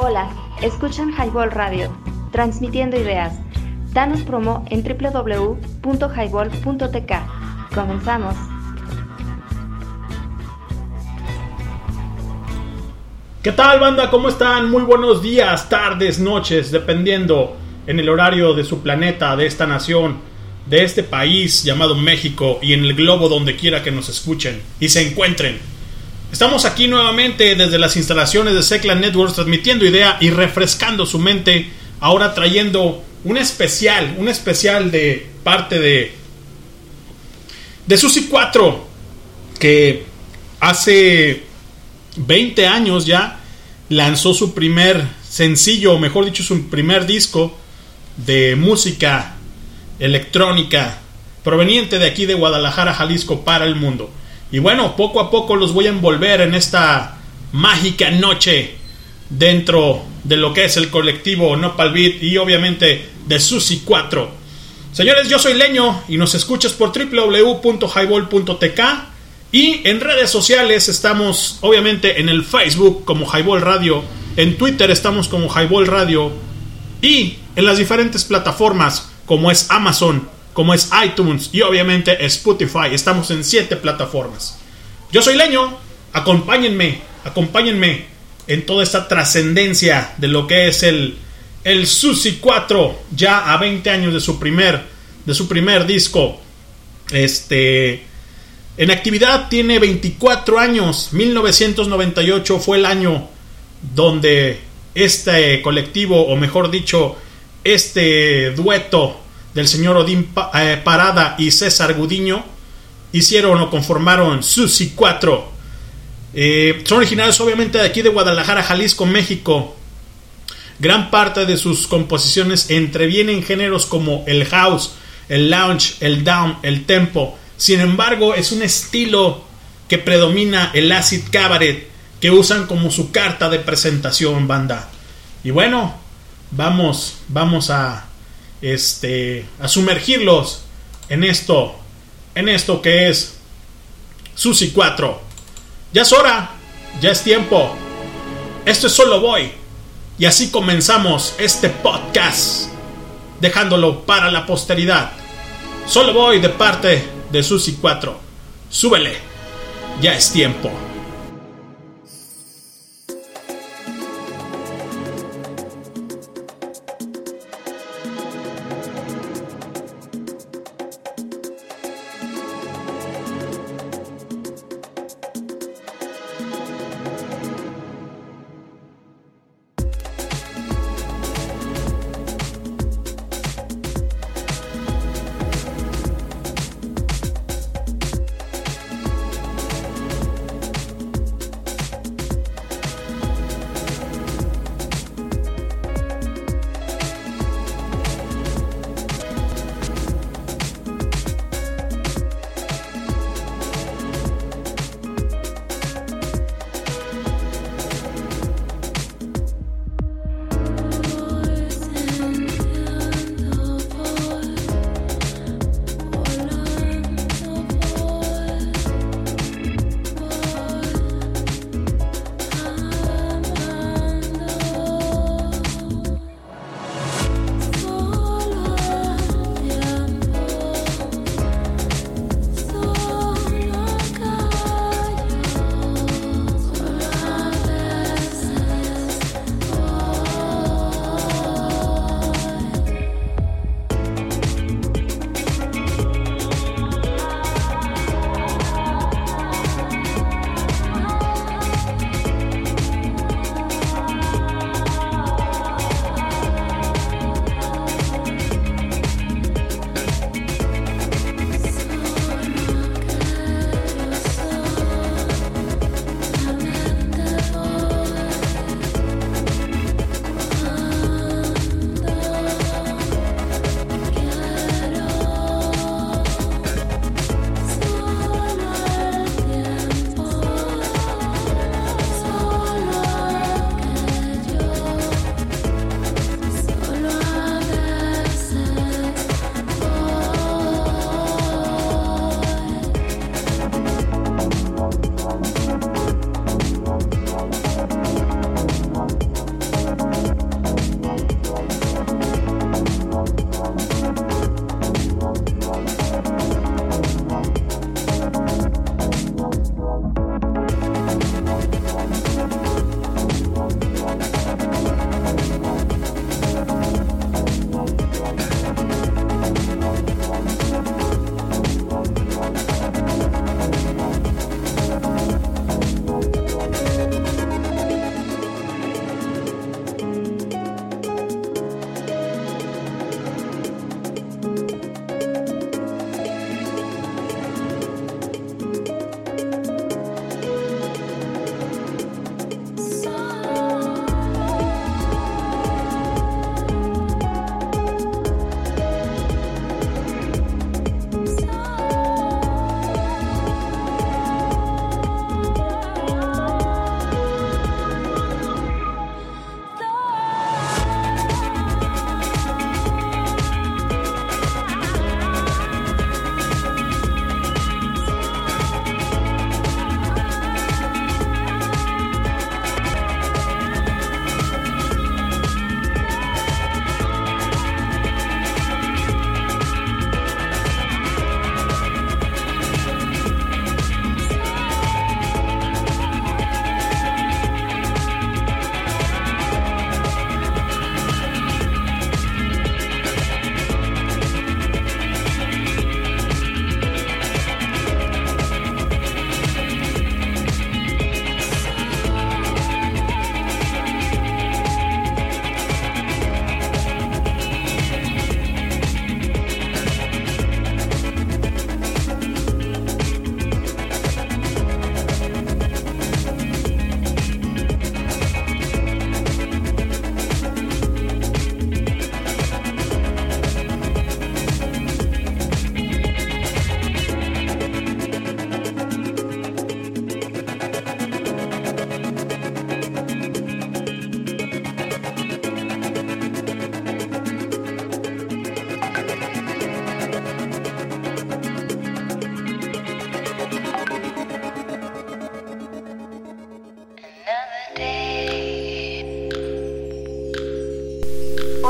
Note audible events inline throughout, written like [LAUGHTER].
Hola, escuchan Highball Radio, transmitiendo ideas. Danos promo en www.highball.tk. Comenzamos. ¿Qué tal banda? ¿Cómo están? Muy buenos días, tardes, noches, dependiendo en el horario de su planeta, de esta nación, de este país llamado México y en el globo donde quiera que nos escuchen y se encuentren. Estamos aquí nuevamente desde las instalaciones de Secla Networks transmitiendo idea y refrescando su mente, ahora trayendo un especial, un especial de parte de de Susi 4 que hace 20 años ya lanzó su primer sencillo, o mejor dicho, su primer disco de música electrónica proveniente de aquí de Guadalajara, Jalisco para el mundo. Y bueno, poco a poco los voy a envolver en esta mágica noche dentro de lo que es el colectivo Nopal Beat y obviamente de Susi 4. Señores, yo soy Leño y nos escuchas por www.highball.tk y en redes sociales estamos obviamente en el Facebook como Highball Radio, en Twitter estamos como Highball Radio y en las diferentes plataformas como es Amazon, como es iTunes y obviamente Spotify. Estamos en siete plataformas. Yo soy Leño, acompáñenme, acompáñenme en toda esta trascendencia de lo que es el, el Susi 4, ya a 20 años de su primer, de su primer disco. Este, en actividad tiene 24 años, 1998 fue el año donde este colectivo, o mejor dicho, este dueto del señor Odín eh, Parada y César Gudiño hicieron o conformaron Susi 4. Eh, son originales obviamente de aquí de Guadalajara, Jalisco, México. Gran parte de sus composiciones entrevienen géneros como el house, el lounge, el down, el tempo. Sin embargo, es un estilo que predomina el acid cabaret que usan como su carta de presentación banda. Y bueno, vamos, vamos a este, a sumergirlos en esto, en esto que es Susi 4. Ya es hora, ya es tiempo. Esto es solo voy. Y así comenzamos este podcast, dejándolo para la posteridad. Solo voy de parte de Susi 4. Súbele, ya es tiempo.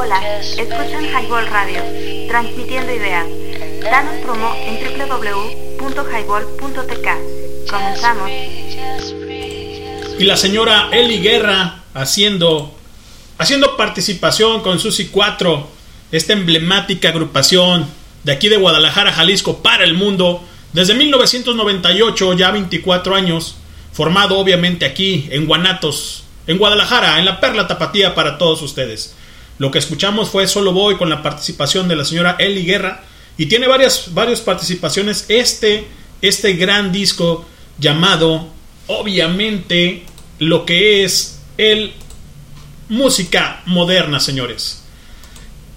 Hola, escuchan Highball Radio, transmitiendo ideas. Danos promo en www.highball.tk. Comenzamos. Y la señora Eli Guerra haciendo, haciendo participación con Susi 4, esta emblemática agrupación de aquí de Guadalajara, Jalisco, para el mundo, desde 1998, ya 24 años, formado obviamente aquí en Guanatos, en Guadalajara, en la Perla Tapatía para todos ustedes. Lo que escuchamos fue Solo Voy con la participación de la señora Eli Guerra y tiene varias, varias participaciones este, este gran disco llamado obviamente lo que es el música moderna, señores.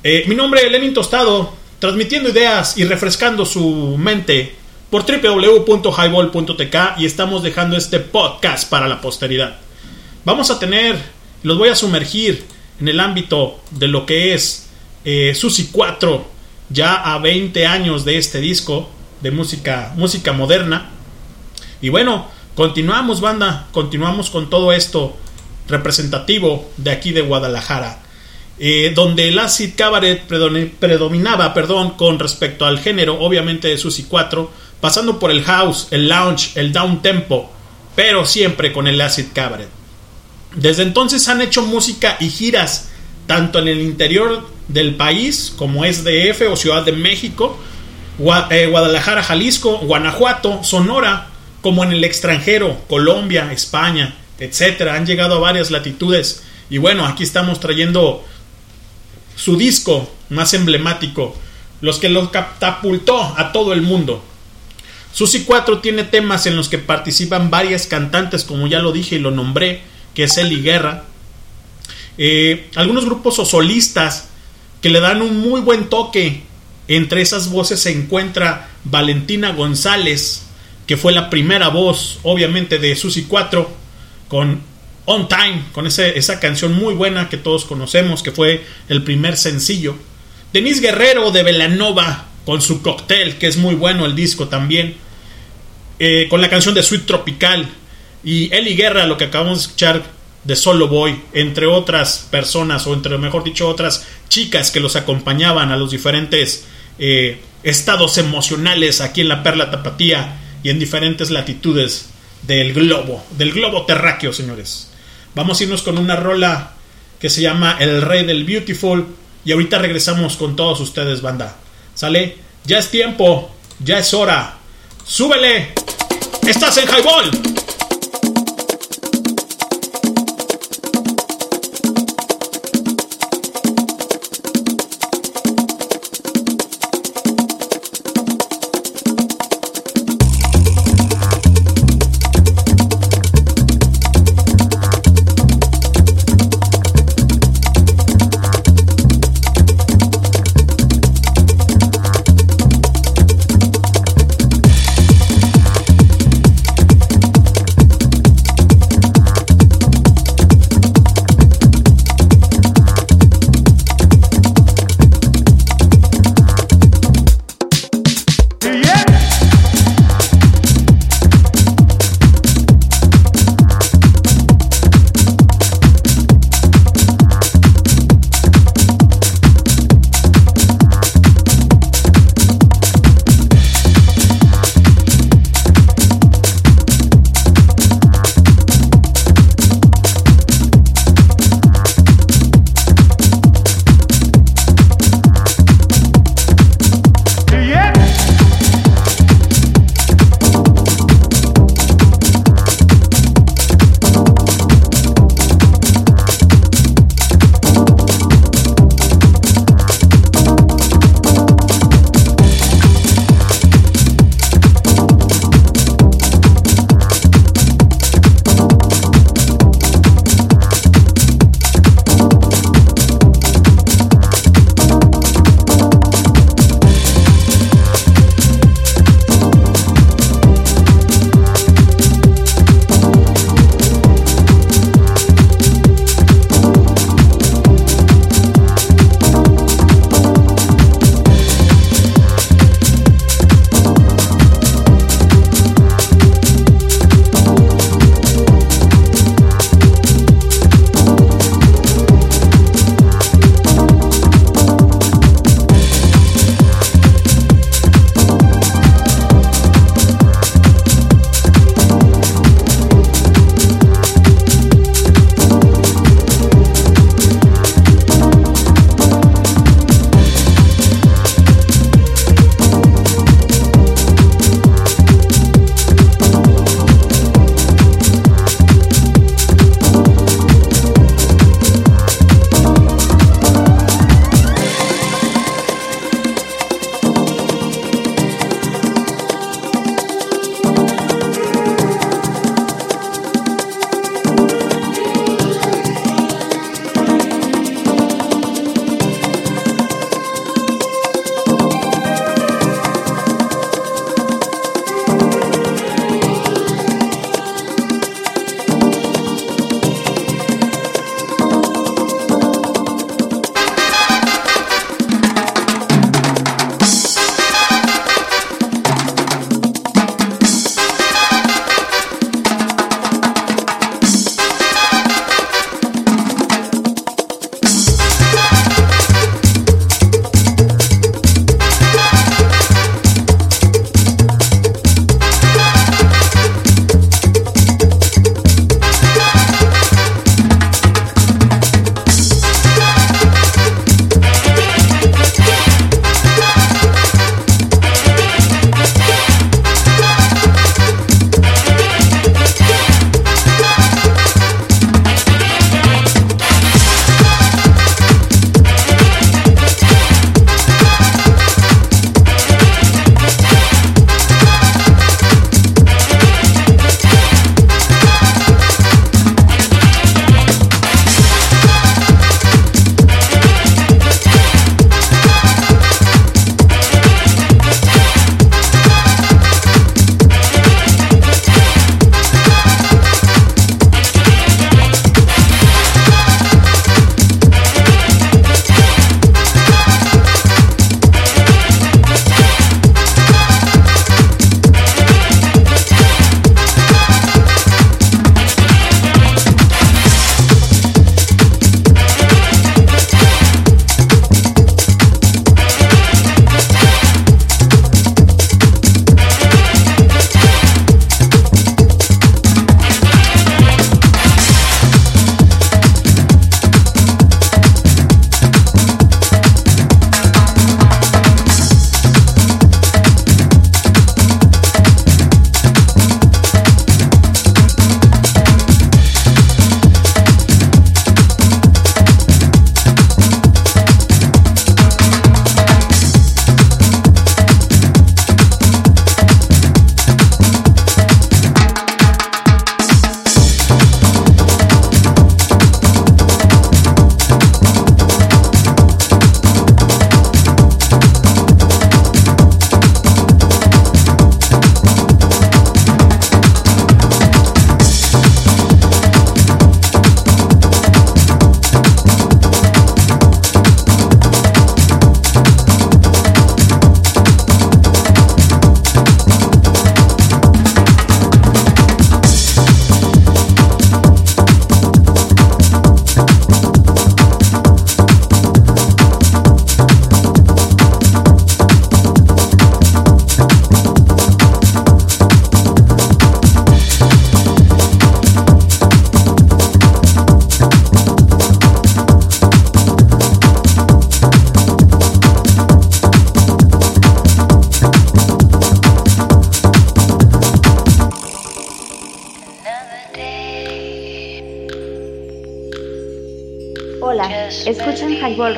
Eh, mi nombre es Lenin Tostado, transmitiendo ideas y refrescando su mente por www.highball.tk y estamos dejando este podcast para la posteridad. Vamos a tener, los voy a sumergir en el ámbito de lo que es eh, Susi 4, ya a 20 años de este disco de música, música moderna. Y bueno, continuamos banda, continuamos con todo esto representativo de aquí de Guadalajara. Eh, donde el acid cabaret predominaba perdón, con respecto al género, obviamente de Susi 4, pasando por el house, el lounge, el down tempo, pero siempre con el acid cabaret. Desde entonces han hecho música y giras tanto en el interior del país como es o Ciudad de México, eh, Guadalajara, Jalisco, Guanajuato, Sonora, como en el extranjero, Colombia, España, etcétera. Han llegado a varias latitudes y bueno, aquí estamos trayendo su disco más emblemático, los que lo catapultó a todo el mundo. Susi 4 tiene temas en los que participan varias cantantes, como ya lo dije y lo nombré, que es Eli Guerra. Eh, algunos grupos o solistas que le dan un muy buen toque. Entre esas voces se encuentra Valentina González, que fue la primera voz, obviamente, de Susi 4, con On Time, con esa canción muy buena que todos conocemos, que fue el primer sencillo. Denise Guerrero de Velanova, con su cóctel, que es muy bueno el disco también. Eh, con la canción de Sweet Tropical. Y Eli Guerra, lo que acabamos de escuchar de Solo Boy, entre otras personas, o entre, mejor dicho, otras chicas que los acompañaban a los diferentes eh, estados emocionales aquí en la Perla Tapatía y en diferentes latitudes del globo, del globo terráqueo, señores. Vamos a irnos con una rola que se llama El Rey del Beautiful y ahorita regresamos con todos ustedes, banda. ¿Sale? Ya es tiempo, ya es hora. ¡Súbele! ¡Estás en Highball!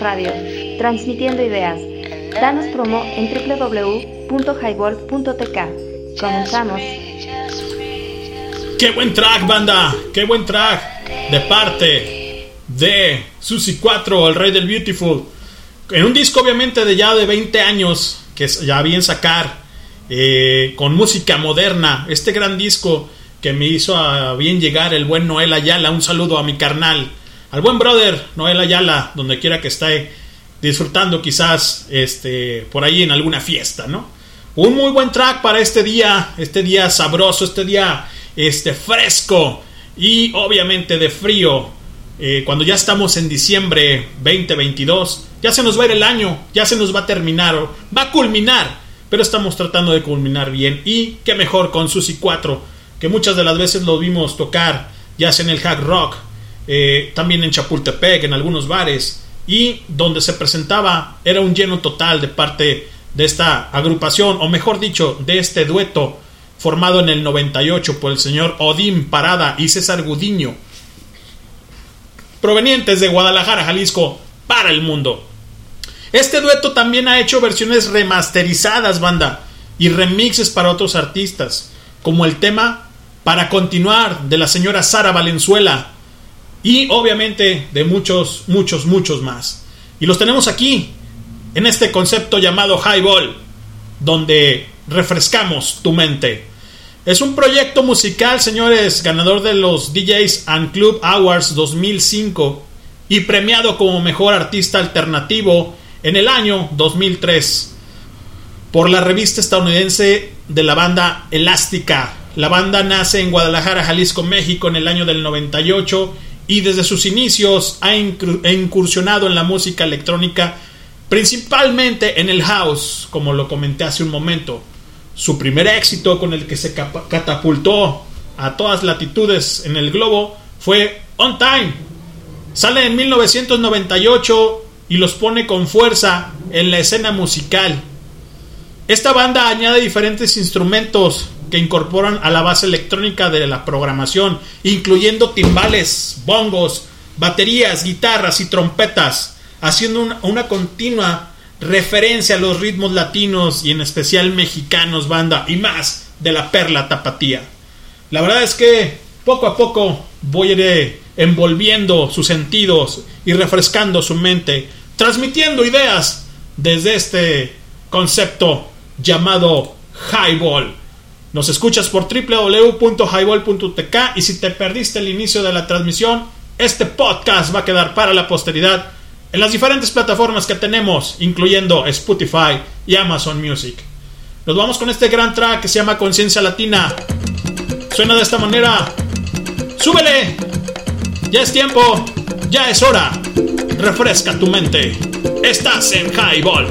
Radio, transmitiendo ideas. Danos promo en www.highball.tk. Comenzamos. ¡Qué buen track, banda! ¡Qué buen track! De parte de Susi 4, el rey del Beautiful. En un disco, obviamente, de ya de 20 años, que ya bien sacar, eh, con música moderna. Este gran disco que me hizo a bien llegar el buen Noel Ayala. Un saludo a mi carnal al buen brother Noel Ayala, donde quiera que esté disfrutando quizás este, por ahí en alguna fiesta, ¿no? Un muy buen track para este día, este día sabroso, este día este, fresco y obviamente de frío. Eh, cuando ya estamos en diciembre 2022, ya se nos va a ir el año, ya se nos va a terminar, va a culminar, pero estamos tratando de culminar bien. Y qué mejor con Susi 4, que muchas de las veces lo vimos tocar, ya sea en el hack rock, eh, también en Chapultepec, en algunos bares, y donde se presentaba era un lleno total de parte de esta agrupación, o mejor dicho, de este dueto formado en el 98 por el señor Odín Parada y César Gudiño, provenientes de Guadalajara, Jalisco, para el mundo. Este dueto también ha hecho versiones remasterizadas, banda, y remixes para otros artistas, como el tema Para continuar de la señora Sara Valenzuela, y obviamente de muchos, muchos, muchos más. Y los tenemos aquí, en este concepto llamado Highball, donde refrescamos tu mente. Es un proyecto musical, señores, ganador de los DJs and Club Awards 2005 y premiado como mejor artista alternativo en el año 2003 por la revista estadounidense de la banda Elástica. La banda nace en Guadalajara, Jalisco, México en el año del 98 y desde sus inicios ha incursionado en la música electrónica, principalmente en el house, como lo comenté hace un momento. Su primer éxito con el que se catapultó a todas latitudes en el globo fue On Time. Sale en 1998 y los pone con fuerza en la escena musical. Esta banda añade diferentes instrumentos que incorporan a la base electrónica de la programación, incluyendo timbales, bongos, baterías, guitarras y trompetas, haciendo una, una continua referencia a los ritmos latinos y en especial mexicanos, banda y más de la perla tapatía. La verdad es que poco a poco voy a ir envolviendo sus sentidos y refrescando su mente, transmitiendo ideas desde este concepto llamado highball. Nos escuchas por www.highball.tk y si te perdiste el inicio de la transmisión, este podcast va a quedar para la posteridad en las diferentes plataformas que tenemos, incluyendo Spotify y Amazon Music. Nos vamos con este gran track que se llama Conciencia Latina. Suena de esta manera. ¡Súbele! Ya es tiempo, ya es hora. Refresca tu mente. Estás en Highball.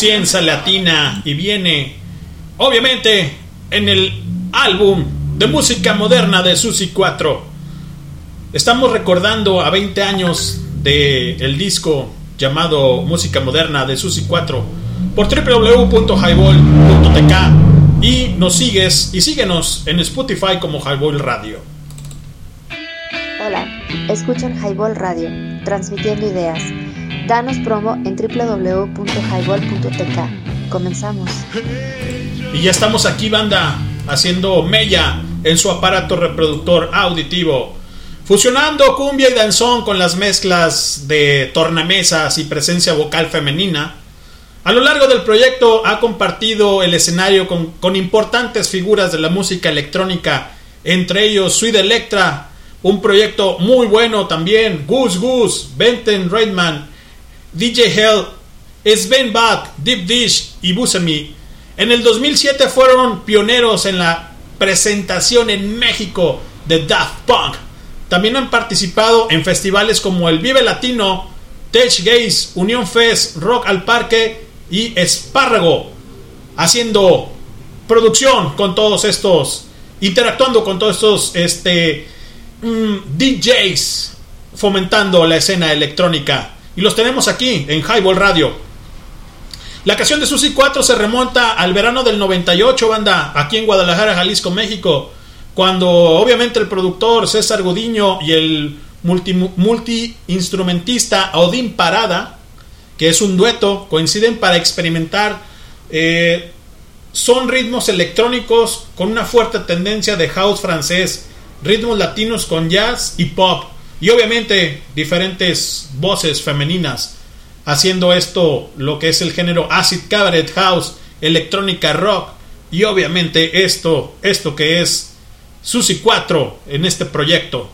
Conciencia Latina y viene, obviamente, en el álbum de música moderna de Susi 4. Estamos recordando a 20 años del el disco llamado Música Moderna de Susi 4 por www.highball.tk y nos sigues y síguenos en Spotify como Highball Radio. Hola, escuchan Highball Radio, transmitiendo ideas. Danos promo en www.highball.tk. Comenzamos. Y ya estamos aquí, banda, haciendo mella en su aparato reproductor auditivo. Fusionando cumbia y danzón con las mezclas de tornamesas y presencia vocal femenina, a lo largo del proyecto ha compartido el escenario con, importantes figuras de la música electrónica, entre ellos Sweet Electra, un proyecto muy bueno también, Goose Goose, Benton Reitman, DJ Hell, Sven Bach, Deep Dish y Busemi. En el 2007 fueron pioneros en la presentación en México de Daft Punk. También han participado en festivales como el Vive Latino, Tech Gaze, Unión Fest, Rock al Parque y Espárrago, haciendo producción con todos estos, interactuando con todos estos este, mm, DJs, fomentando la escena electrónica. Y los tenemos aquí en Highball Radio. La canción de Susi 4 se remonta al verano del 98, banda, aquí en Guadalajara, Jalisco, México cuando obviamente el productor César Godiño y el multi-instrumentista Odín Parada, que es un dueto, coinciden para experimentar. Eh, son ritmos electrónicos con una fuerte tendencia de house francés, ritmos latinos con jazz y pop, y obviamente diferentes voces femeninas haciendo esto lo que es el género acid cabaret house, electrónica rock, y obviamente esto, esto que es Susi 4 en este proyecto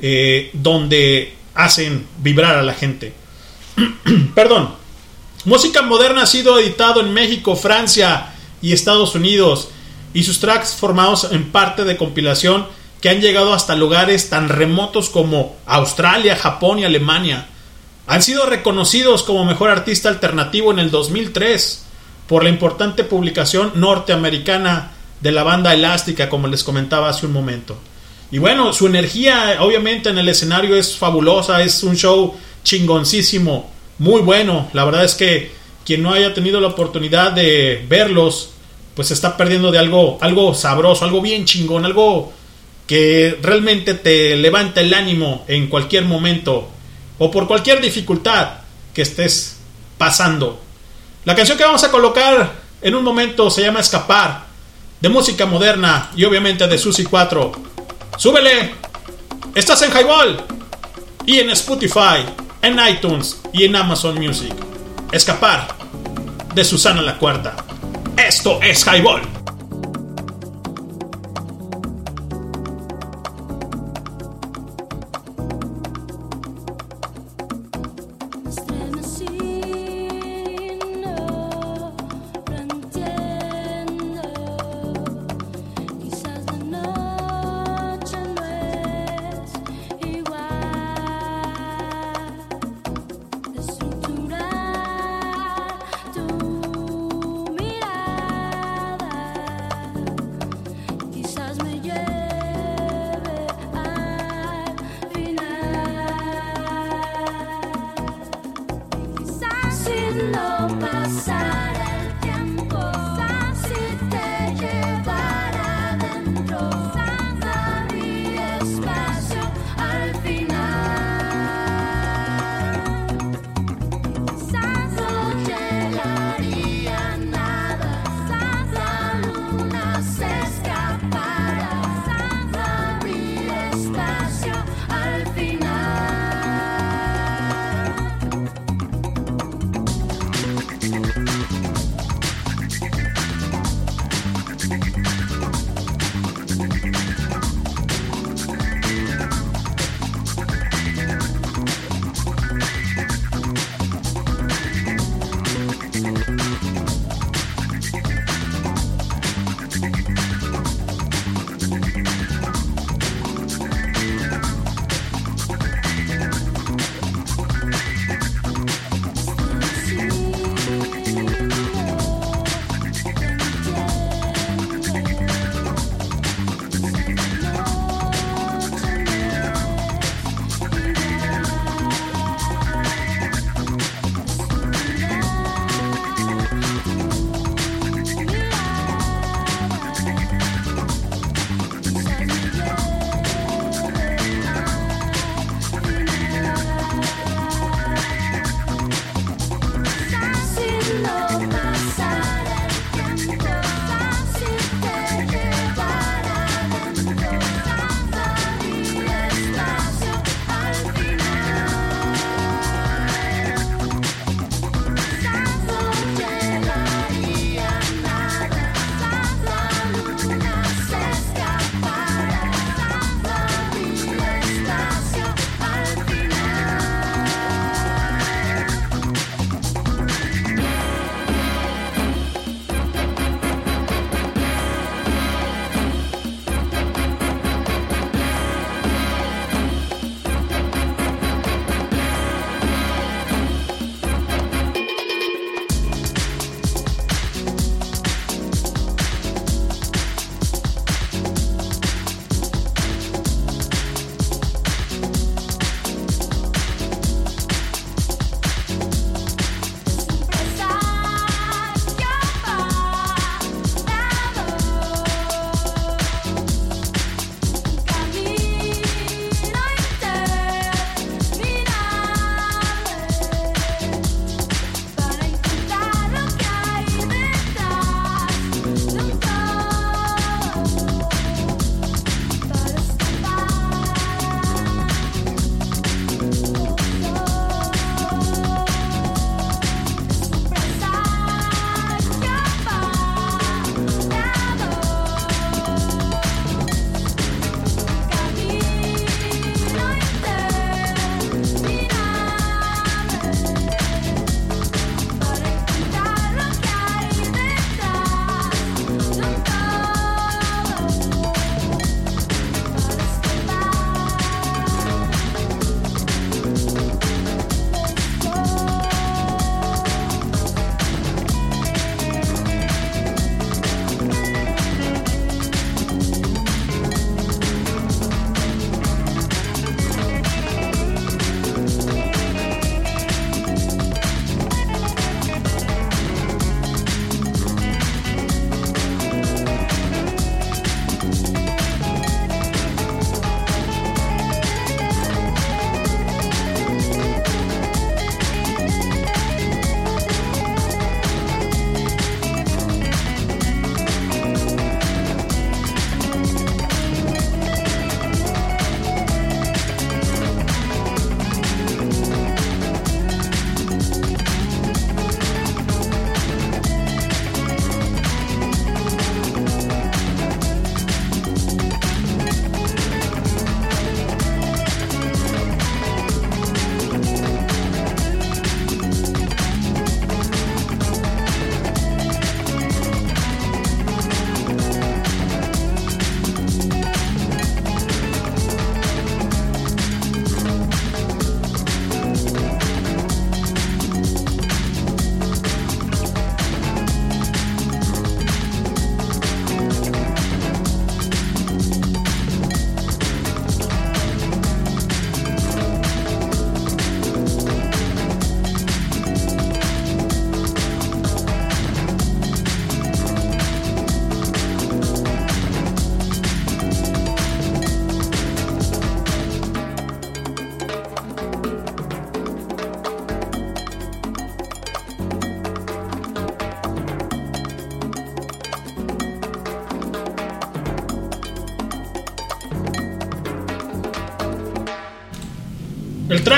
eh, donde hacen vibrar a la gente. [CLEARS THROAT] Perdón. Música Moderna ha sido editado en México, Francia y Estados Unidos y sus tracks formados en parte de compilación que han llegado hasta lugares tan remotos como Australia, Japón y Alemania. Han sido reconocidos como mejor artista alternativo en el 2003 por la importante publicación norteamericana de la banda elástica, como les comentaba hace un momento. Y bueno, su energía obviamente en el escenario es fabulosa, es un show chingoncísimo, muy bueno. La verdad es que quien no haya tenido la oportunidad de verlos, pues está perdiendo de algo, algo sabroso, algo bien chingón, algo que realmente te levanta el ánimo en cualquier momento o por cualquier dificultad que estés pasando. La canción que vamos a colocar en un momento se llama Escapar de música moderna y obviamente de Susi 4. ¡Súbele! Estás en Highball y en Spotify, en iTunes y en Amazon Music. Escapar de Susana la Cuarta. Esto es Highball.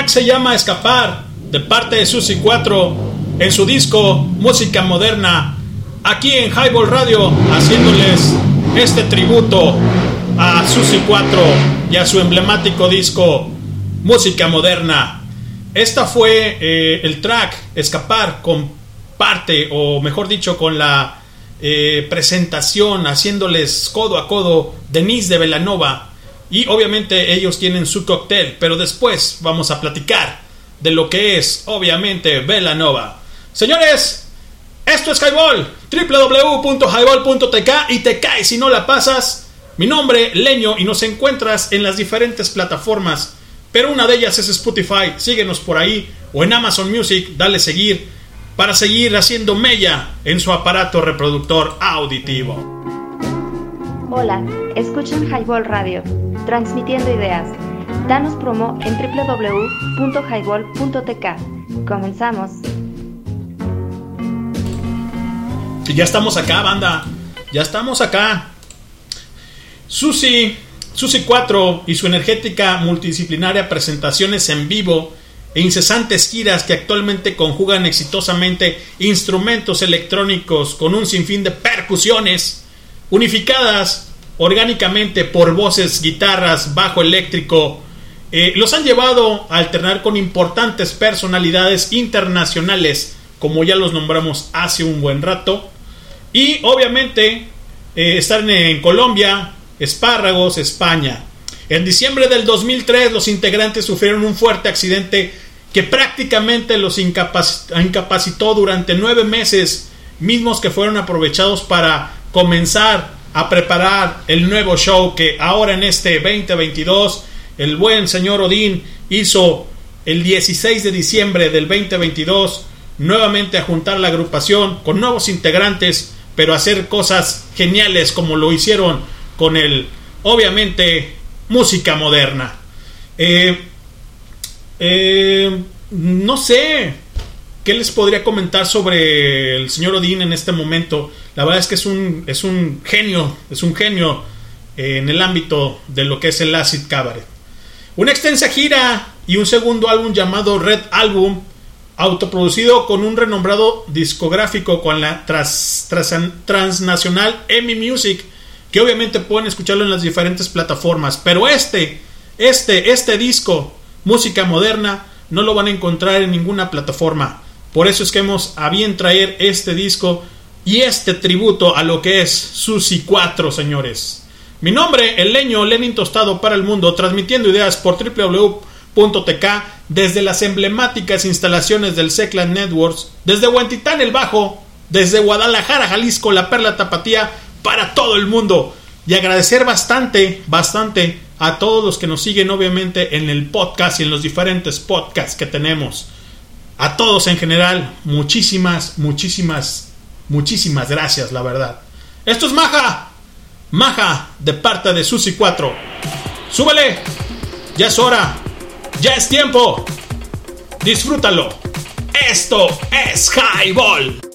Se llama Escapar, de parte de Susi 4, en su disco Música Moderna, aquí en Highball Radio, haciéndoles este tributo a Susi 4 y a su emblemático disco Música Moderna. Esta fue eh, el track Escapar con parte, o mejor dicho, con la eh, presentación, haciéndoles codo a codo Denise de Velanova. Y obviamente ellos tienen su cóctel, pero después vamos a platicar de lo que es, obviamente, Velanova. Señores, esto es Highball, www.highball.tk y te caes si no la pasas. Mi nombre, Leño, y nos encuentras en las diferentes plataformas, pero una de ellas es Spotify. Síguenos por ahí o en Amazon Music, dale seguir para seguir haciendo mella en su aparato reproductor auditivo. Hola, escuchan Highball Radio, transmitiendo ideas. Danos promo en www.highball.tk. Comenzamos. Y ya estamos acá, banda. Ya estamos acá. Susi, Susi 4 y su energética multidisciplinaria presentaciones en vivo e incesantes giras que actualmente conjugan exitosamente instrumentos electrónicos con un sinfín de percusiones unificadas orgánicamente por voces, guitarras, bajo eléctrico, eh, los han llevado a alternar con importantes personalidades internacionales, como ya los nombramos hace un buen rato, y obviamente eh, están en Colombia, Espárragos, España. En diciembre del 2003 los integrantes sufrieron un fuerte accidente que prácticamente los incapacitó durante nueve meses, mismos que fueron aprovechados para comenzar a preparar el nuevo show que ahora en este 2022 el buen señor Odín hizo el 16 de diciembre del 2022 nuevamente a juntar la agrupación con nuevos integrantes pero hacer cosas geniales como lo hicieron con el obviamente música moderna. Eh, eh, no sé qué les podría comentar sobre el señor Odín en este momento. La verdad es que es un, es un genio, es un genio eh, en el ámbito de lo que es el acid cabaret. Una extensa gira y un segundo álbum llamado Red Album, autoproducido con un renombrado discográfico con la transnacional EMI Music, que obviamente pueden escucharlo en las diferentes plataformas. Pero este, este, este disco música moderna, no lo van a encontrar en ninguna plataforma. Por eso es que hemos a bien traer este disco y este tributo a lo que es Susi 4, señores. Mi nombre, el leño Lenin Tostado para el mundo, transmitiendo ideas por www.tk desde las emblemáticas instalaciones del Secland Networks, desde Huentitán el Bajo, desde Guadalajara, Jalisco, la Perla Tapatía, para todo el mundo. Y agradecer bastante, bastante a todos los que nos siguen obviamente en el podcast y en los diferentes podcasts que tenemos. A todos en general, muchísimas, muchísimas, muchísimas gracias, la verdad. Esto es Maja. Maja de parte de Susi 4. Súbele. Ya es hora. Ya es tiempo. Disfrútalo. Esto es Highball.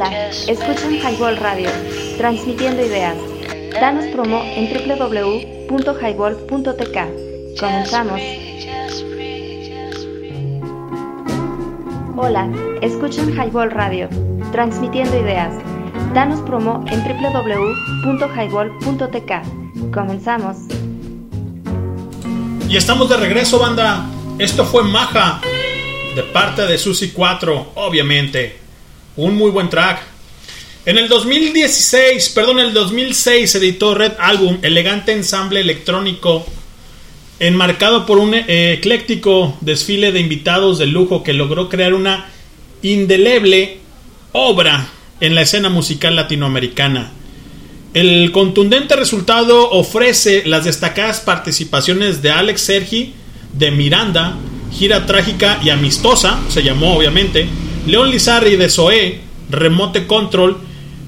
Hola, escuchan Highball Radio, transmitiendo ideas. Danos promo en www.highball.tk. Comenzamos. Hola, escuchan Highball Radio, transmitiendo ideas. Danos promo en www.highball.tk. Comenzamos. Y estamos de regreso, banda. Esto fue Maja, de parte de Susi 4, obviamente. Un muy buen track. En el 2016, perdón, en el 2006 editó Red Album, elegante ensamble electrónico, enmarcado por un eh, ecléctico desfile de invitados de lujo que logró crear una indeleble obra en la escena musical latinoamericana. El contundente resultado ofrece las destacadas participaciones de Alex Sergi, de Miranda, Gira Trágica y Amistosa, se llamó obviamente, León Lizarri de Zoé, Remote Control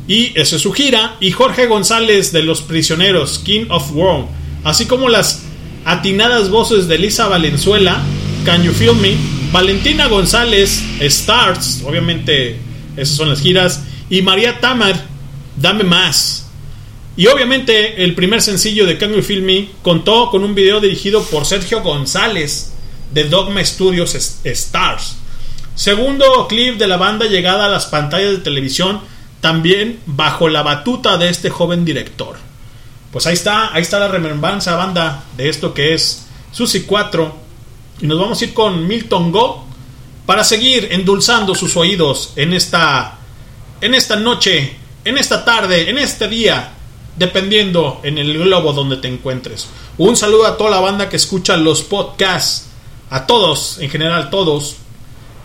y ese es su gira, y Jorge González de Los Prisioneros, King of World, así como las atinadas voces de Lisa Valenzuela, Can You Feel Me, Valentina González, Stars, obviamente esas son las giras, y María Tamar, Dame Más. Y obviamente el primer sencillo de Can You Feel Me contó con un video dirigido por Sergio González de Dogma Studios Stars. Segundo clip de la banda llegada a las pantallas de televisión, también bajo la batuta de este joven director. Pues ahí está, ahí está la remembranza banda de esto que es Susi 4. Y nos vamos a ir con Milton Go para seguir endulzando sus oídos en esta en esta noche, en esta tarde, en este día, dependiendo en el globo donde te encuentres. Un saludo a toda la banda que escucha los podcasts, a todos, en general todos,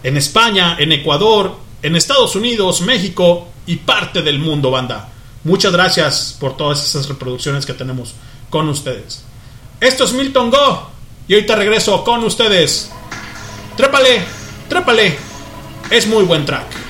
en España, en Ecuador, en Estados Unidos, México y parte del mundo, banda. Muchas gracias por todas esas reproducciones que tenemos con ustedes. Esto es Milton Go y ahorita regreso con ustedes. Trépale, trépale. Es muy buen track.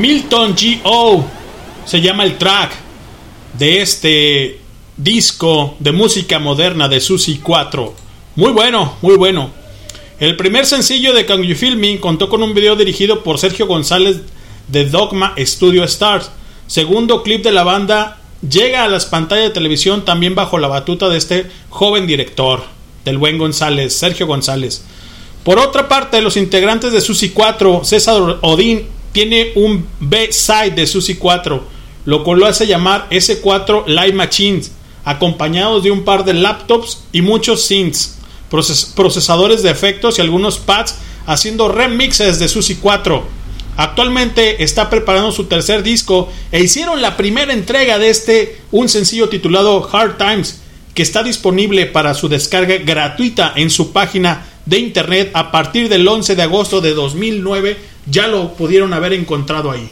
Milton G.O. se llama el track de este disco de música moderna de Susi 4. Muy bueno, muy bueno. El primer sencillo de Can Me contó con un video dirigido por Sergio González de Dogma Studio Stars. Segundo clip de la banda llega a las pantallas de televisión también bajo la batuta de este joven director, del buen González, Sergio González. Por otra parte, los integrantes de Susi 4, César Odín, tiene un B-side de Susi 4, lo cual lo hace llamar S4 Live Machines, acompañados de un par de laptops y muchos synths, procesadores de efectos y algunos pads, haciendo remixes de Susi 4 Actualmente está preparando su tercer disco e hicieron la primera entrega de este, un sencillo titulado Hard Times, que está disponible para su descarga gratuita en su página de internet a partir del 11 de agosto de 2009. Ya lo pudieron haber encontrado ahí.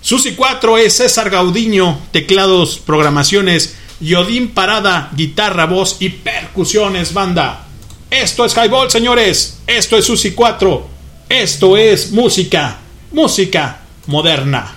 Susi 4 es César Gaudiño, teclados, programaciones, Yodín Parada, guitarra, voz y percusiones, banda. Esto es Highball, señores. Esto es Susi 4. Esto es música música moderna.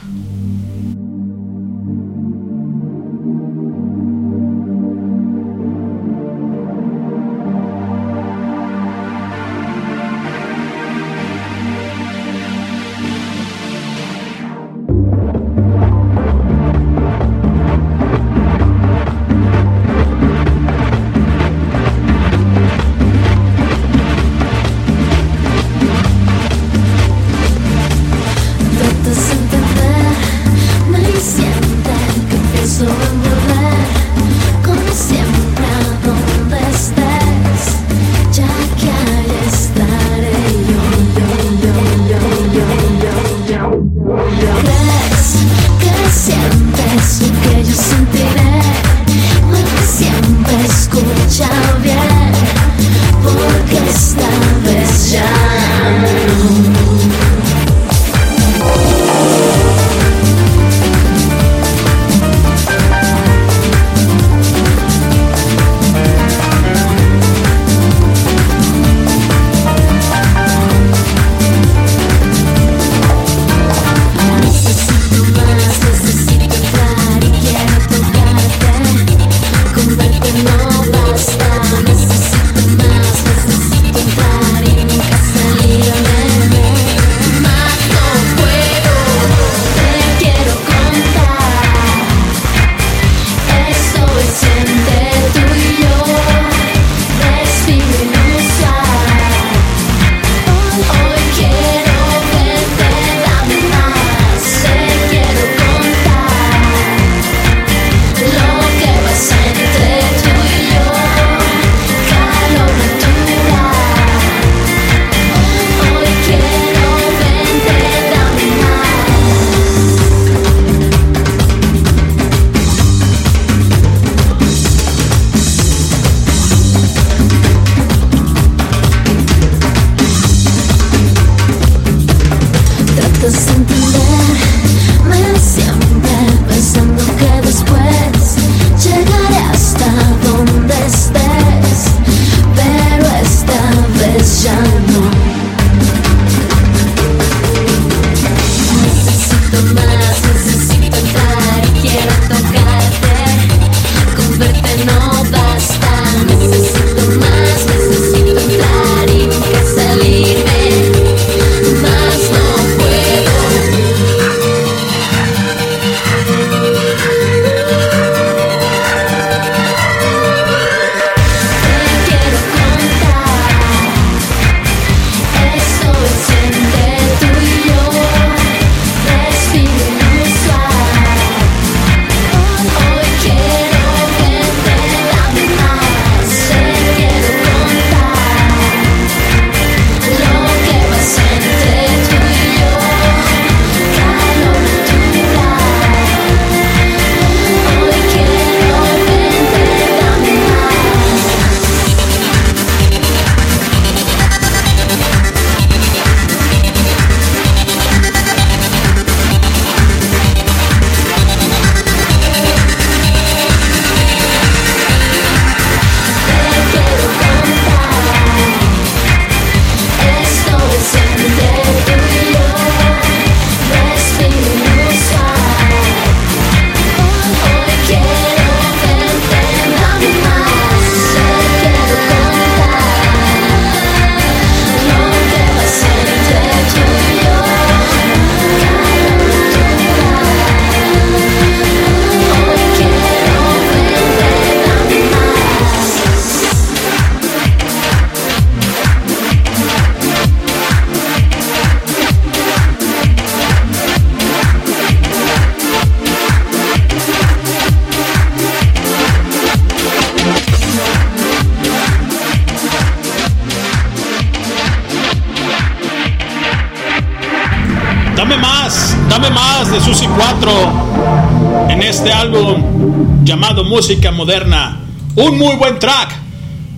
Música Moderna. Un muy buen track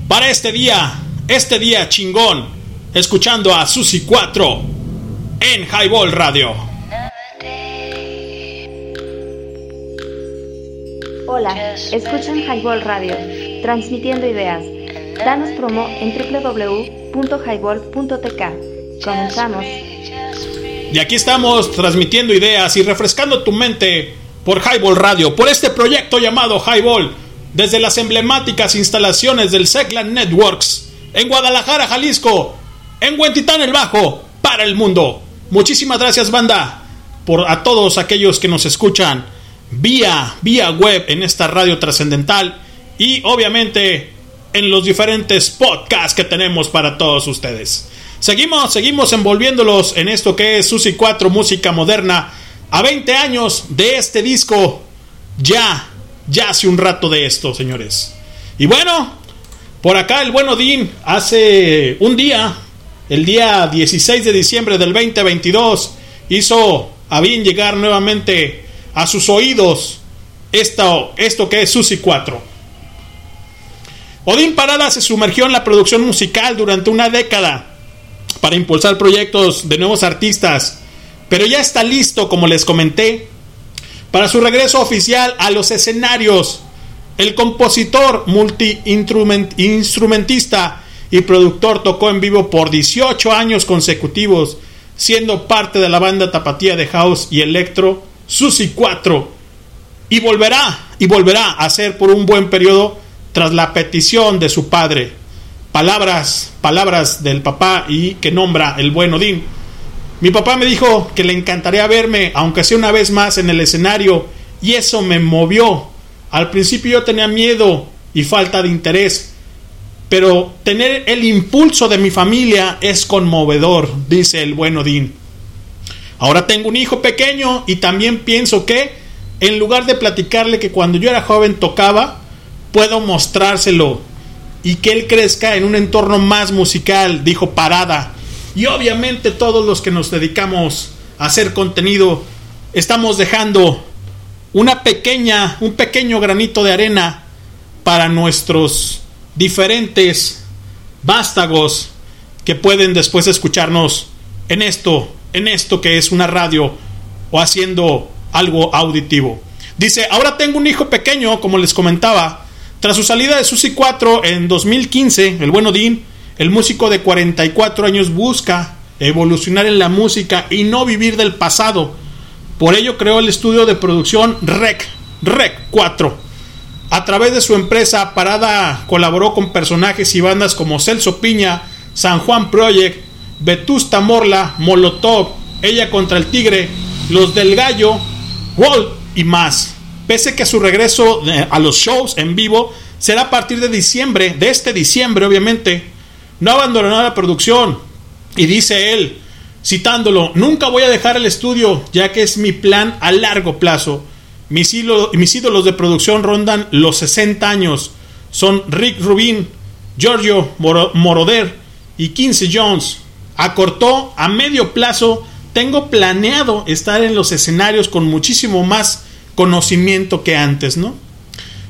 para este día, este día chingón, escuchando a Susi 4 en Highball Radio. Hola, escuchan Highball Radio, transmitiendo ideas. Danos promo en www.highball.tk. Comenzamos. Y aquí estamos transmitiendo ideas y refrescando tu mente por Highball Radio, por este proyecto llamado Highball, desde las emblemáticas instalaciones del Segland Networks, en Guadalajara, Jalisco, en Huentitán el Bajo, para el mundo. Muchísimas gracias, banda, por a todos aquellos que nos escuchan vía, vía web en esta radio trascendental y obviamente en los diferentes podcasts que tenemos para todos ustedes. Seguimos, seguimos envolviéndolos en esto que es Susi 4 Música Moderna. A 20 años de este disco, ya, ya hace un rato de esto, señores. Y bueno, por acá el buen Odín hace un día, el día 16 de diciembre del 2022, hizo a bien llegar nuevamente a sus oídos esto, esto que es Susi 4. Odín Parada se sumergió en la producción musical durante una década para impulsar proyectos de nuevos artistas, pero ya está listo, como les comenté, para su regreso oficial a los escenarios. El compositor, multi-instrumentista y productor tocó en vivo por 18 años consecutivos, siendo parte de la banda tapatía de house y electro Susi 4, y volverá, y volverá a ser por un buen periodo tras la petición de su padre. Palabras, palabras del papá y que nombra el buen Odín. Mi papá me dijo que le encantaría verme, aunque sea una vez más en el escenario, y eso me movió. Al principio yo tenía miedo y falta de interés, pero tener el impulso de mi familia es conmovedor, dice el buen Odín. Ahora tengo un hijo pequeño y también pienso que, en lugar de platicarle que cuando yo era joven tocaba, puedo mostrárselo y que él crezca en un entorno más musical, dijo Parada. Y obviamente todos los que nos dedicamos a hacer contenido estamos dejando una pequeña, un pequeño granito de arena para nuestros diferentes vástagos que pueden después escucharnos en esto, en esto que es una radio o haciendo algo auditivo. Dice, ahora tengo un hijo pequeño, como les comentaba, tras su salida de Susi 4 en 2015, el buen Odín, el músico de 44 años busca evolucionar en la música y no vivir del pasado. Por ello creó el estudio de producción REC, REC 4. A través de su empresa Parada colaboró con personajes y bandas como Celso Piña, San Juan Project, Vetusta Morla, Molotov, Ella contra el Tigre, Los del Gallo, Walt y más pese que su regreso eh, a los shows en vivo será a partir de diciembre, de este diciembre obviamente, no abandonará la producción. Y dice él, citándolo, nunca voy a dejar el estudio, ya que es mi plan a largo plazo. Mis, mis ídolos de producción rondan los 60 años. Son Rick Rubin, Giorgio Moroder y Quincy Jones. Acortó a medio plazo. Tengo planeado estar en los escenarios con muchísimo más conocimiento que antes, ¿no?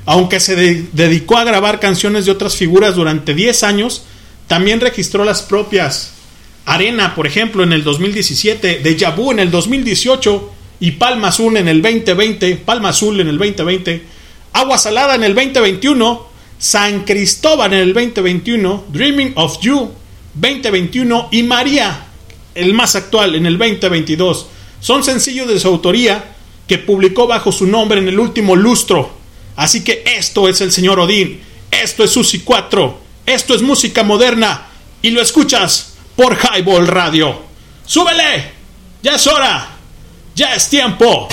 Aunque se dedicó a grabar canciones de otras figuras durante 10 años, también registró las propias. Arena, por ejemplo, en el 2017, de Yabu en el 2018 y Palma Azul en el 2020, Palma Azul en el 2020, Agua Salada en el 2021, San Cristóbal en el 2021, Dreaming of You 2021 y María, el más actual, en el 2022. Son sencillos de su autoría que publicó bajo su nombre en el último lustro. Así que esto es el señor Odín, esto es Susi 4, esto es música moderna y lo escuchas por Highball Radio. ¡Súbele! Ya es hora, ya es tiempo.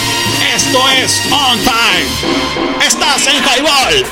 Esto es On Time. Estás en Highball.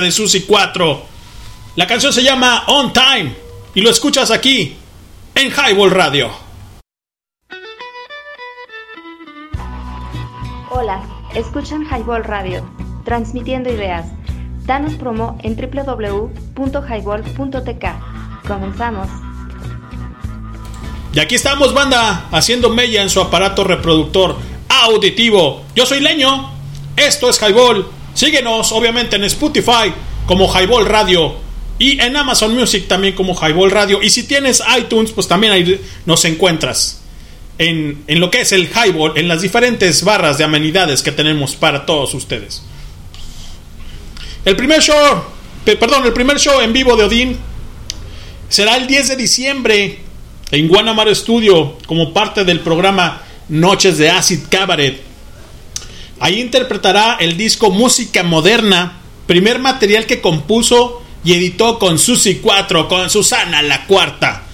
De Susi 4. La canción se llama On Time y lo escuchas aquí en Highball Radio. Hola, escuchan Highball Radio, transmitiendo ideas. Danos promo en www.highball.tk. Comenzamos. Y aquí estamos, banda, haciendo mella en su aparato reproductor auditivo. Yo soy Leño, esto es Highball. Síguenos, obviamente, en Spotify como Highball Radio y en Amazon Music también como Highball Radio. Y si tienes iTunes, pues también ahí nos encuentras en, en lo que es el Highball, en las diferentes barras de amenidades que tenemos para todos ustedes. El primer show, perdón, el primer show en vivo de Odín será el 10 de diciembre en Guanamaro Studio como parte del programa Noches de Acid Cabaret. Ahí interpretará el disco Música Moderna, primer material que compuso y editó con Susi 4, con Susana la Cuarta.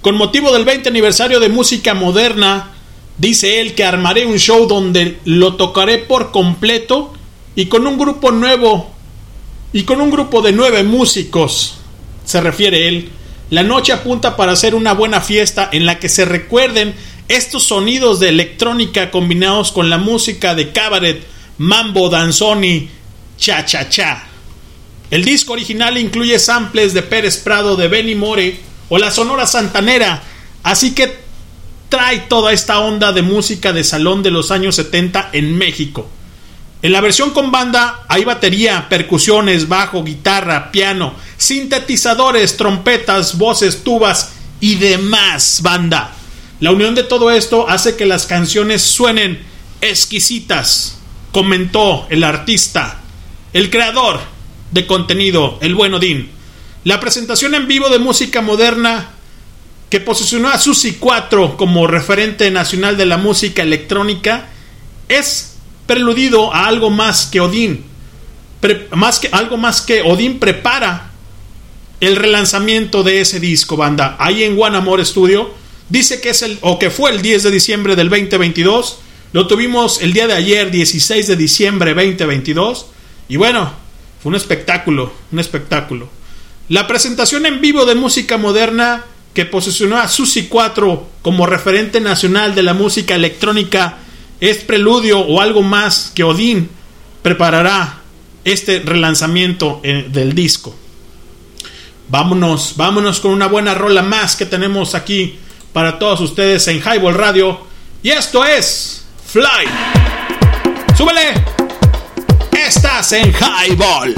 Con motivo del 20 aniversario de Música Moderna, dice él que armaré un show donde lo tocaré por completo y con un grupo nuevo y con un grupo de nueve músicos, se refiere él la noche apunta para hacer una buena fiesta en la que se recuerden estos sonidos de electrónica combinados con la música de cabaret, mambo, danzoni, cha cha cha. El disco original incluye samples de Pérez Prado, de Benny More o la Sonora Santanera, así que trae toda esta onda de música de salón de los años 70 en México. En la versión con banda hay batería, percusiones, bajo, guitarra, piano, sintetizadores, trompetas, voces, tubas y demás banda. La unión de todo esto hace que las canciones suenen exquisitas, comentó el artista, el creador de contenido, el buen Odín. La presentación en vivo de música moderna que posicionó a Susi 4 como referente nacional de la música electrónica es preludido a algo más que Odín. más que, algo más que Odín prepara el relanzamiento de ese disco, banda. Ahí en One Amor Studio. Dice que es el, o que fue el 10 de diciembre del 2022. Lo tuvimos el día de ayer, 16 de diciembre 2022. Y bueno, fue un espectáculo, un espectáculo. La presentación en vivo de música moderna que posicionó a Susi 4 como referente nacional de la música electrónica es preludio o algo más que Odín preparará este relanzamiento eh, del disco. Vámonos, vámonos con una buena rola más que tenemos aquí para todos ustedes en Highball Radio. Y esto es Fly. ¡Súbele! Estás en Highball.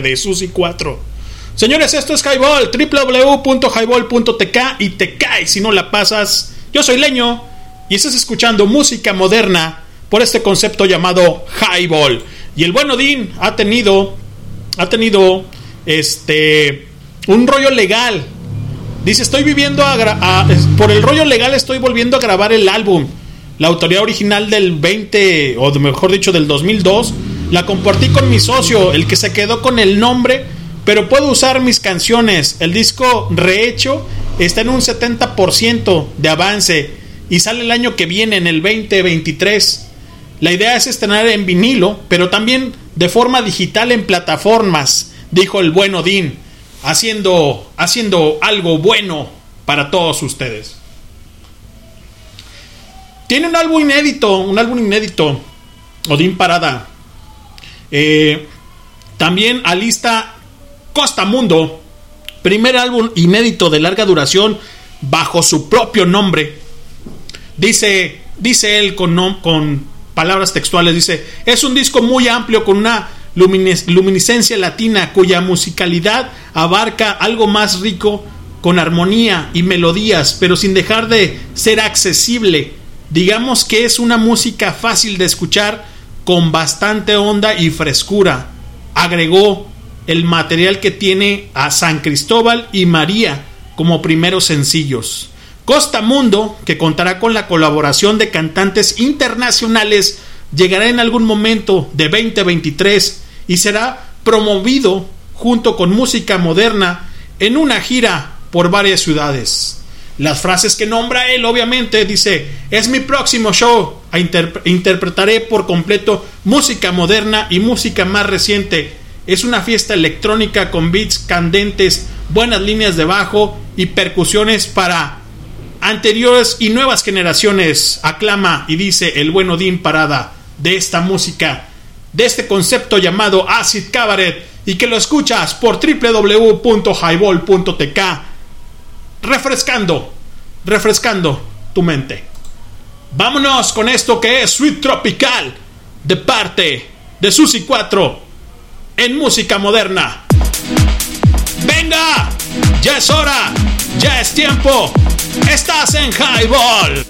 De parte de Susi 4. Señores, esto es Highball, www.highball.tk y te cae si no la pasas. Yo soy Leño y estás escuchando música moderna por este concepto llamado Highball. Y el buen Odín ha tenido, ha tenido, este, un rollo legal. Dice, estoy viviendo a, por el rollo legal estoy volviendo a grabar el álbum. La autoría original del 20, o mejor dicho, del 2002, la compartí con mi socio, el que se quedó con el nombre, pero puedo usar mis canciones. El disco rehecho está en un 70% de avance y sale el año que viene, en el 2023. La idea es estrenar en vinilo, pero también de forma digital en plataformas, dijo el buen Odín, haciendo, haciendo algo bueno para todos ustedes. Tiene un álbum inédito, un álbum inédito, Odín Parada. Eh, también alista Costa Mundo, primer álbum inédito de larga duración bajo su propio nombre. Dice, dice él con, con palabras textuales, dice, es un disco muy amplio con una luminiscencia latina cuya musicalidad abarca algo más rico con armonía y melodías, pero sin dejar de ser accesible. Digamos que es una música fácil de escuchar con bastante onda y frescura. Agregó el material que tiene a San Cristóbal y María como primeros sencillos. Costa Mundo, que contará con la colaboración de cantantes internacionales, llegará en algún momento de 2023 y será promovido junto con música moderna en una gira por varias ciudades. Las frases que nombra él, obviamente, dice, es mi próximo show, interpretaré por completo música moderna y música más reciente. Es una fiesta electrónica con beats candentes, buenas líneas de bajo y percusiones para anteriores y nuevas generaciones aclama y dice el buen Odín Parada de esta música, de este concepto llamado Acid Cabaret y que lo escuchas por www.highball.tk refrescando, refrescando tu mente. Vámonos con esto que es Sweet Tropical de parte de Susi 4 en música moderna. Venga, ya es hora, ya es tiempo Estás en Highball.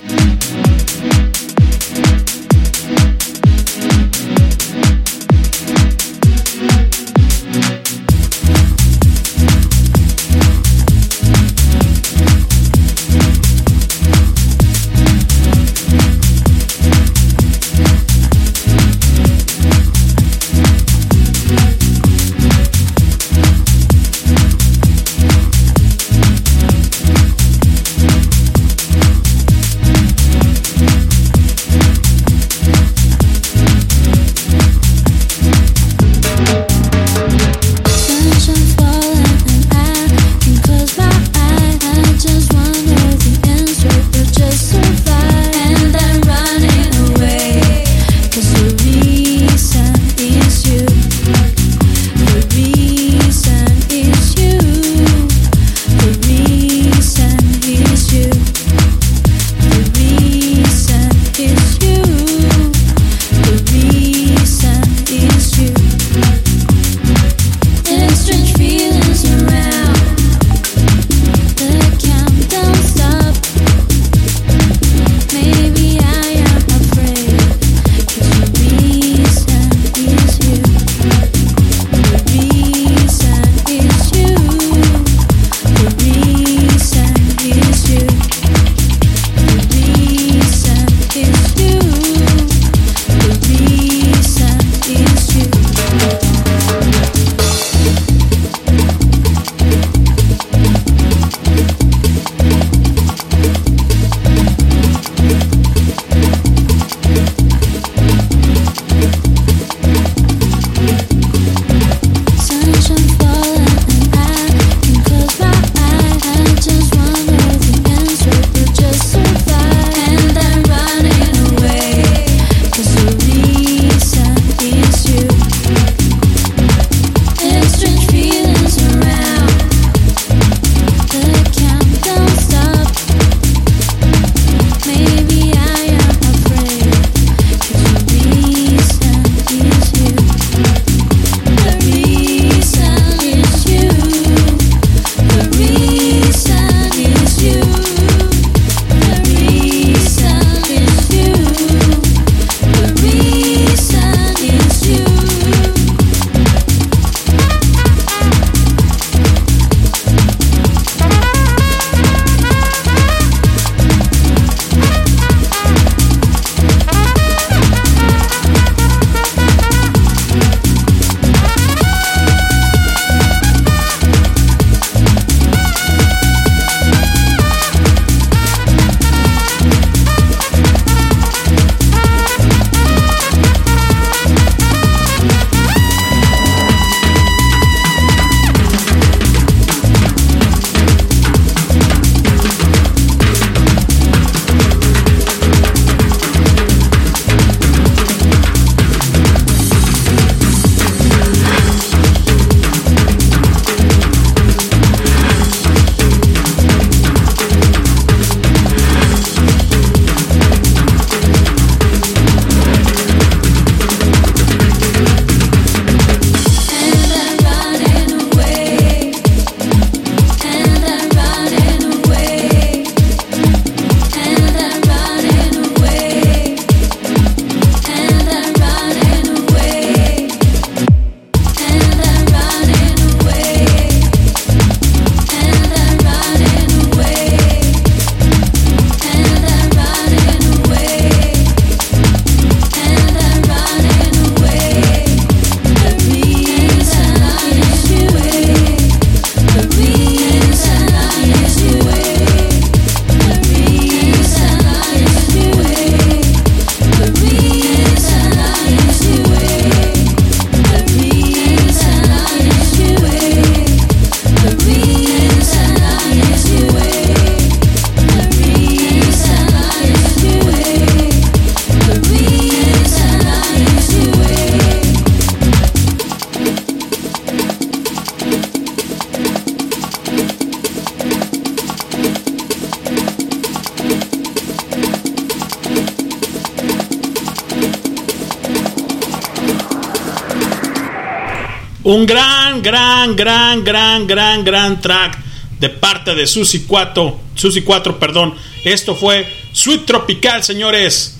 Gran, gran, gran, gran, track de parte de Susi 4, Susi 4, perdón. Esto fue Sweet Tropical, señores.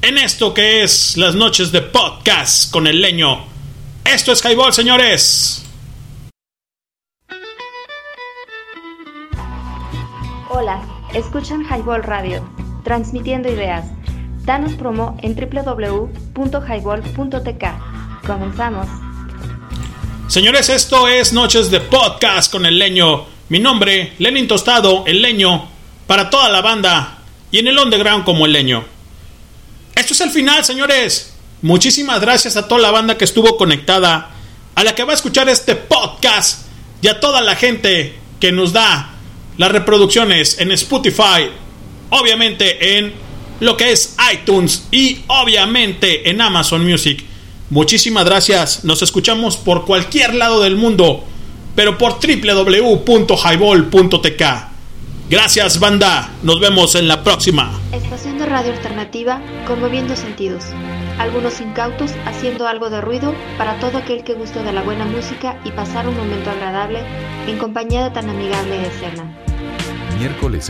En esto que es las noches de podcast con el leño. Esto es Highball, señores. Hola, escuchan Highball Radio, transmitiendo ideas. Danos promo en www.highball.tk. Comenzamos. Señores, esto es Noches de Podcast con el leño. Mi nombre, Lenin Tostado, el leño, para toda la banda y en el underground como el leño. Esto es el final, señores. Muchísimas gracias a toda la banda que estuvo conectada, a la que va a escuchar este podcast y a toda la gente que nos da las reproducciones en Spotify, obviamente en lo que es iTunes y obviamente en Amazon Music. Muchísimas gracias. Nos escuchamos por cualquier lado del mundo, pero por www.highball.tk. Gracias, banda. Nos vemos en la próxima. Estación de radio alternativa conmoviendo sentidos. Algunos incautos haciendo algo de ruido para todo aquel que guste de la buena música y pasar un momento agradable en compañía de tan amigable escena. Miércoles